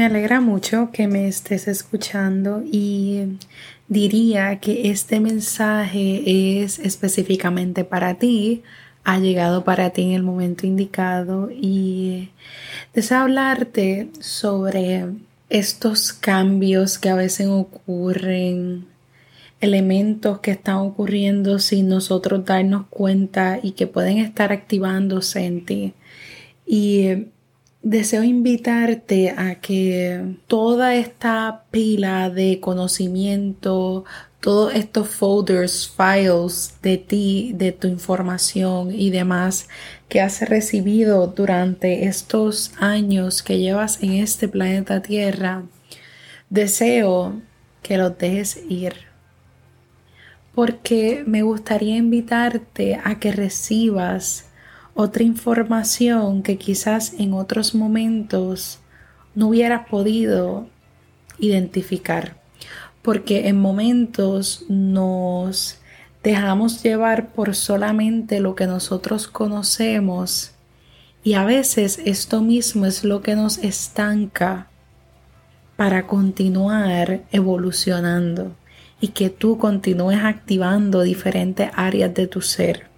Me alegra mucho que me estés escuchando y diría que este mensaje es específicamente para ti, ha llegado para ti en el momento indicado y deseo hablarte sobre estos cambios que a veces ocurren, elementos que están ocurriendo sin nosotros darnos cuenta y que pueden estar activándose en ti. Y Deseo invitarte a que toda esta pila de conocimiento, todos estos folders, files de ti, de tu información y demás que has recibido durante estos años que llevas en este planeta Tierra, deseo que los dejes ir. Porque me gustaría invitarte a que recibas otra información que quizás en otros momentos no hubieras podido identificar, porque en momentos nos dejamos llevar por solamente lo que nosotros conocemos y a veces esto mismo es lo que nos estanca para continuar evolucionando y que tú continúes activando diferentes áreas de tu ser.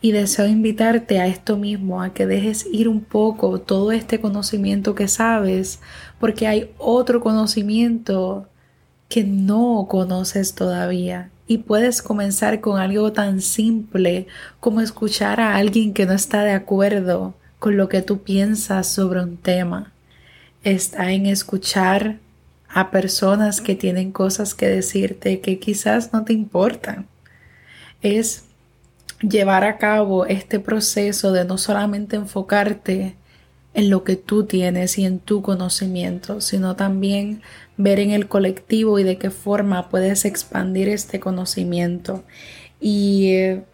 Y deseo invitarte a esto mismo, a que dejes ir un poco todo este conocimiento que sabes, porque hay otro conocimiento que no conoces todavía. Y puedes comenzar con algo tan simple como escuchar a alguien que no está de acuerdo con lo que tú piensas sobre un tema. Está en escuchar a personas que tienen cosas que decirte que quizás no te importan. Es llevar a cabo este proceso de no solamente enfocarte en lo que tú tienes y en tu conocimiento, sino también ver en el colectivo y de qué forma puedes expandir este conocimiento y eh,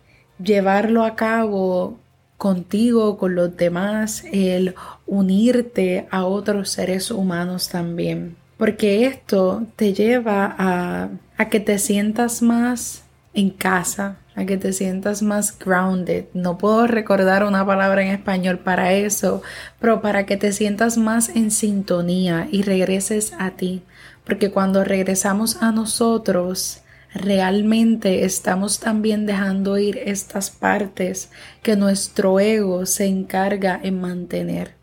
llevarlo a cabo contigo, con los demás, el unirte a otros seres humanos también. Porque esto te lleva a, a que te sientas más en casa, a que te sientas más grounded. No puedo recordar una palabra en español para eso, pero para que te sientas más en sintonía y regreses a ti. Porque cuando regresamos a nosotros, realmente estamos también dejando ir estas partes que nuestro ego se encarga en mantener.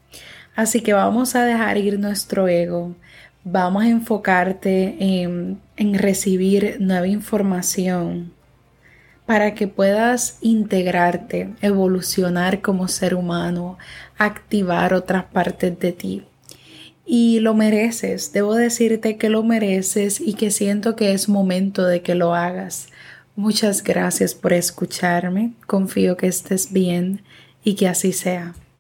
Así que vamos a dejar ir nuestro ego. Vamos a enfocarte en, en recibir nueva información para que puedas integrarte, evolucionar como ser humano, activar otras partes de ti. Y lo mereces, debo decirte que lo mereces y que siento que es momento de que lo hagas. Muchas gracias por escucharme, confío que estés bien y que así sea.